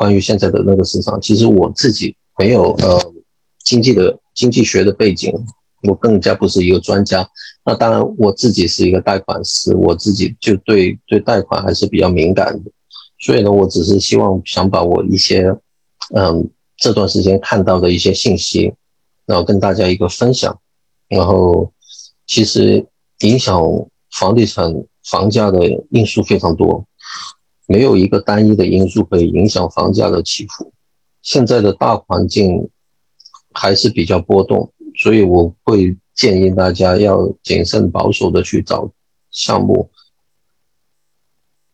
关于现在的那个市场，其实我自己没有呃经济的经济学的背景，我更加不是一个专家。那当然，我自己是一个贷款师，我自己就对对贷款还是比较敏感的。所以呢，我只是希望想把我一些嗯这段时间看到的一些信息，然后跟大家一个分享。然后其实影响房地产房价的因素非常多。没有一个单一的因素可以影响房价的起伏。现在的大环境还是比较波动，所以我会建议大家要谨慎保守的去找项目，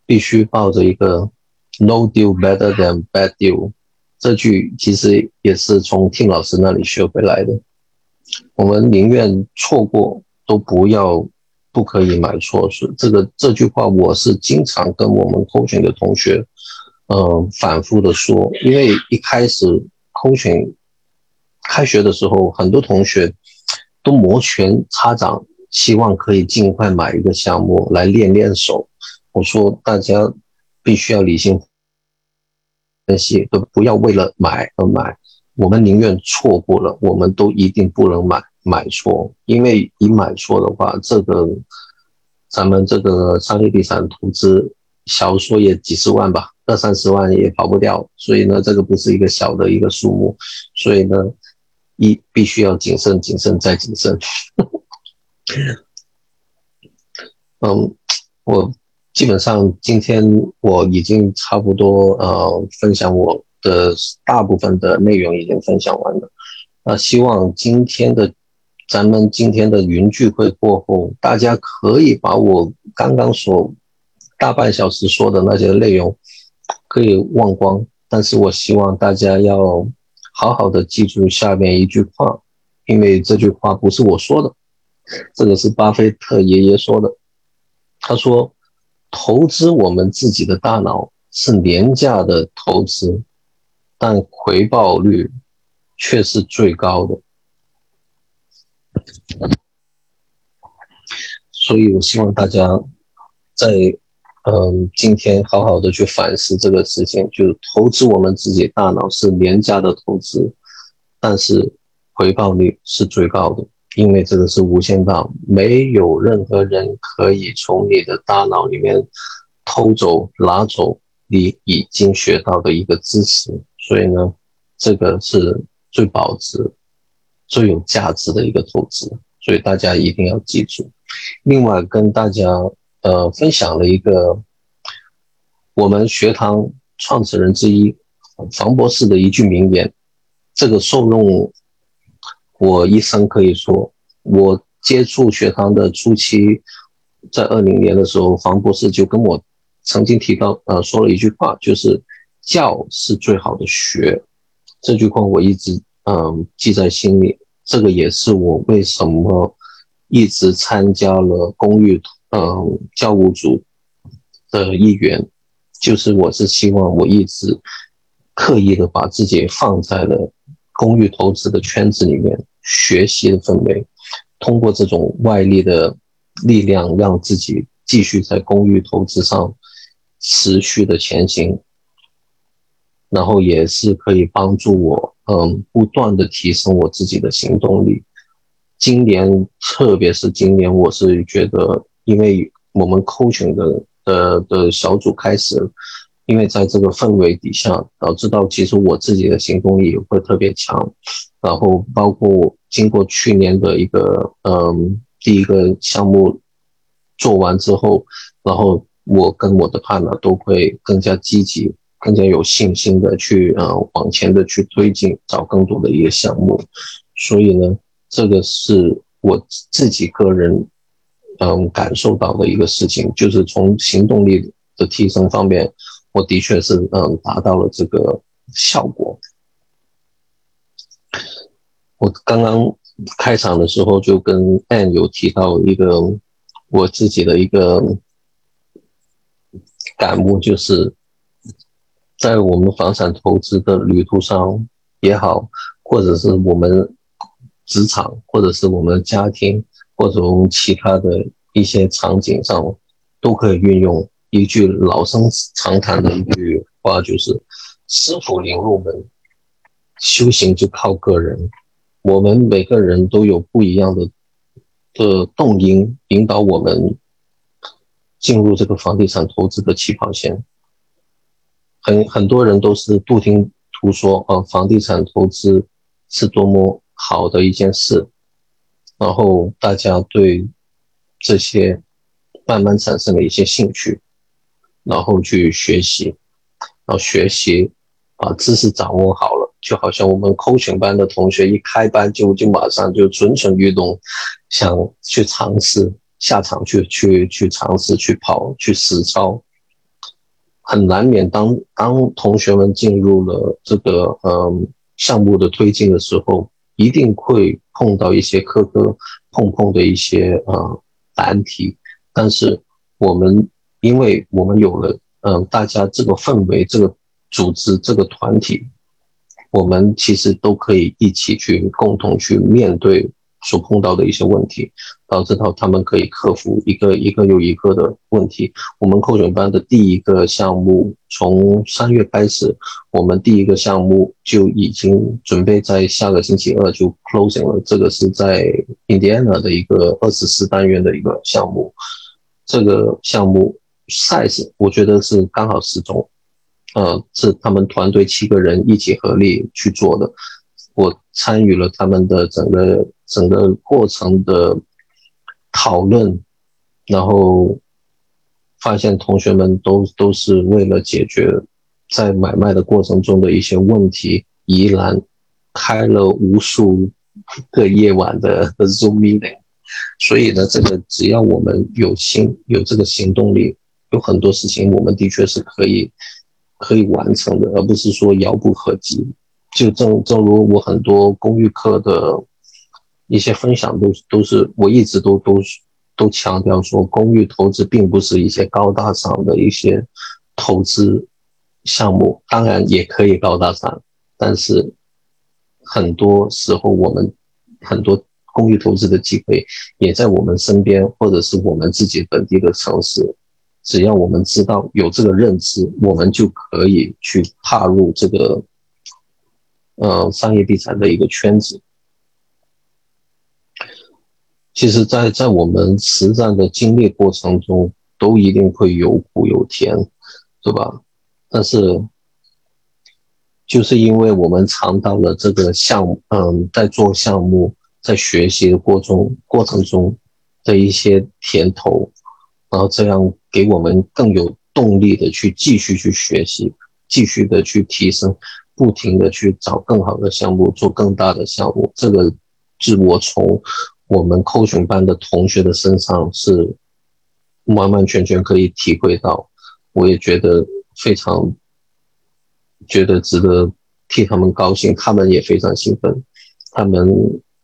必须抱着一个 “no deal better than bad deal” 这句，其实也是从 Tim 老师那里学回来的。我们宁愿错过，都不要。不可以买错是这个这句话，我是经常跟我们空群的同学，嗯，反复的说。因为一开始空群开学的时候，很多同学都摩拳擦掌，希望可以尽快买一个项目来练练手。我说大家必须要理性分析，都不要为了买而买。我们宁愿错过了，我们都一定不能买。买错，因为一买错的话，这个咱们这个商业地产投资，小说也几十万吧，二三十万也跑不掉，所以呢，这个不是一个小的一个数目，所以呢，一必须要谨慎、谨慎再谨慎。嗯，我基本上今天我已经差不多呃分享我的大部分的内容已经分享完了，那希望今天的。咱们今天的云聚会过后，大家可以把我刚刚所大半小时说的那些内容可以忘光，但是我希望大家要好好的记住下面一句话，因为这句话不是我说的，这个是巴菲特爷爷说的。他说：“投资我们自己的大脑是廉价的投资，但回报率却是最高的。”所以，我希望大家在嗯今天好好的去反思这个事情，就是投资我们自己大脑是廉价的投资，但是回报率是最高的，因为这个是无限大，没有任何人可以从你的大脑里面偷走、拿走你已经学到的一个知识，所以呢，这个是最保值。最有价值的一个投资，所以大家一定要记住。另外，跟大家呃分享了一个我们学堂创始人之一房博士的一句名言，这个受用我一生。可以说，我接触学堂的初期，在二零年的时候，房博士就跟我曾经提到呃说了一句话，就是教是最好的学。这句话我一直。嗯，记在心里。这个也是我为什么一直参加了公寓嗯教务组的一员，就是我是希望我一直刻意的把自己放在了公寓投资的圈子里面，学习的氛围，通过这种外力的力量，让自己继续在公寓投资上持续的前行，然后也是可以帮助我。嗯，不断的提升我自己的行动力。今年，特别是今年，我是觉得，因为我们 Q 群的的的小组开始，因为在这个氛围底下，导致到其实我自己的行动力会特别强。然后，包括经过去年的一个嗯第一个项目做完之后，然后我跟我的 partner 都会更加积极。更加有信心的去呃往前的去推进，找更多的一个项目，所以呢，这个是我自己个人嗯感受到的一个事情，就是从行动力的提升方面，我的确是嗯达到了这个效果。我刚刚开场的时候就跟 Anne 有提到一个我自己的一个感悟，就是。在我们房产投资的旅途上也好，或者是我们职场，或者是我们家庭，或者我们其他的一些场景上，都可以运用一句老生常谈的一句话，就是师傅领入门，修行就靠个人。我们每个人都有不一样的的动因，引导我们进入这个房地产投资的起跑线。很很多人都是不听图说啊，房地产投资是多么好的一件事，然后大家对这些慢慢产生了一些兴趣，然后去学习，然后学习。把知识掌握好了，就好像我们 coach 班的同学一开班就就马上就蠢蠢欲动，想去尝试下场去去去尝试去跑去实操，很难免当当同学们进入了这个嗯项目的推进的时候，一定会碰到一些磕磕碰碰的一些呃难题，但是我们因为我们有了嗯大家这个氛围这个。组织这个团体，我们其实都可以一起去共同去面对所碰到的一些问题，导致到他们可以克服一个一个又一个的问题。我们扣选班的第一个项目从三月开始，我们第一个项目就已经准备在下个星期二就 closing 了。这个是在 Indiana 的一个二十四单元的一个项目，这个项目 size 我觉得是刚好适中。呃，是他们团队七个人一起合力去做的，我参与了他们的整个整个过程的讨论，然后发现同学们都都是为了解决在买卖的过程中的一些问题，依然开了无数个夜晚的 Zoom meeting，所以呢，这个只要我们有心有这个行动力，有很多事情我们的确是可以。可以完成的，而不是说遥不可及。就正正如我很多公寓课的一些分享，都都是我一直都都都强调说，公寓投资并不是一些高大上的一些投资项目，当然也可以高大上，但是很多时候我们很多公寓投资的机会也在我们身边，或者是我们自己本地的城市。只要我们知道有这个认知，我们就可以去踏入这个，呃，商业地产的一个圈子。其实，在在我们实战的经历过程中，都一定会有苦有甜，对吧？但是，就是因为我们尝到了这个项目，嗯，在做项目、在学习的过程过程中的一些甜头。然后这样给我们更有动力的去继续去学习，继续的去提升，不停的去找更好的项目，做更大的项目。这个是我从我们 coaching 班的同学的身上是完完全全可以体会到，我也觉得非常觉得值得替他们高兴，他们也非常兴奋。他们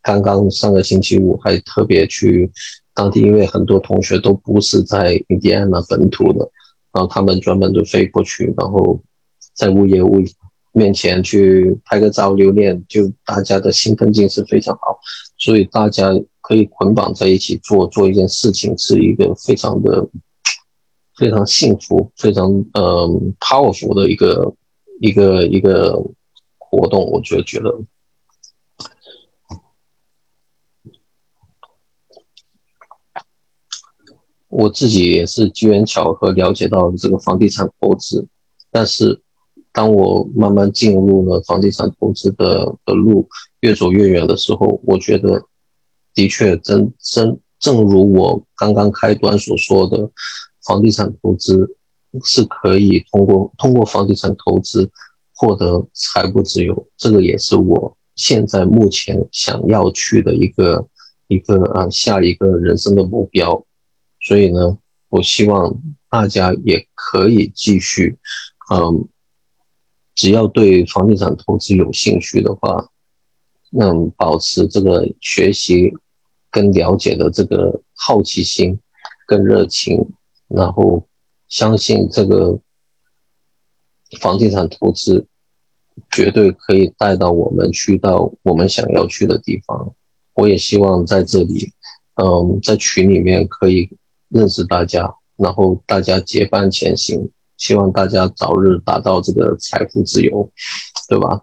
刚刚上个星期五还特别去。当地因为很多同学都不是在印第安纳本土的，然后他们专门就飞过去，然后在物业物面前去拍个照留念，就大家的兴奋劲是非常好，所以大家可以捆绑在一起做做一件事情，是一个非常的 非常幸福、非常呃 powerful 的一个一个一个活动，我就觉得。我自己也是机缘巧合了解到这个房地产投资，但是当我慢慢进入了房地产投资的的路，越走越远的时候，我觉得的确真真正如我刚刚开端所说的，房地产投资是可以通过通过房地产投资获得财务自由，这个也是我现在目前想要去的一个一个啊下一个人生的目标。所以呢，我希望大家也可以继续，嗯，只要对房地产投资有兴趣的话，嗯，保持这个学习跟了解的这个好奇心跟热情，然后相信这个房地产投资绝对可以带到我们去到我们想要去的地方。我也希望在这里，嗯，在群里面可以。认识大家，然后大家结伴前行，希望大家早日达到这个财富自由，对吧？